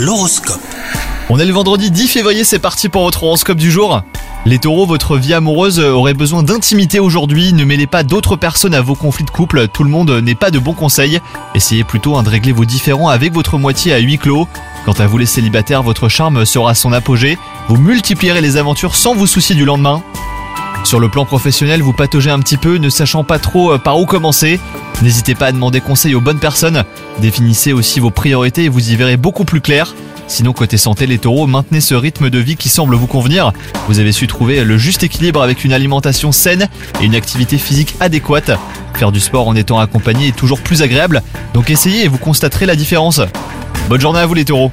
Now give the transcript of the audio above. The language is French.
L'horoscope. On est le vendredi 10 février, c'est parti pour votre horoscope du jour. Les taureaux, votre vie amoureuse aurait besoin d'intimité aujourd'hui, ne mêlez pas d'autres personnes à vos conflits de couple, tout le monde n'est pas de bons conseils. Essayez plutôt hein, de régler vos différends avec votre moitié à huis clos. Quant à vous les célibataires, votre charme sera à son apogée, vous multiplierez les aventures sans vous soucier du lendemain. Sur le plan professionnel, vous pataugez un petit peu, ne sachant pas trop euh, par où commencer. N'hésitez pas à demander conseil aux bonnes personnes. Définissez aussi vos priorités et vous y verrez beaucoup plus clair. Sinon, côté santé, les taureaux, maintenez ce rythme de vie qui semble vous convenir. Vous avez su trouver le juste équilibre avec une alimentation saine et une activité physique adéquate. Faire du sport en étant accompagné est toujours plus agréable, donc essayez et vous constaterez la différence. Bonne journée à vous les taureaux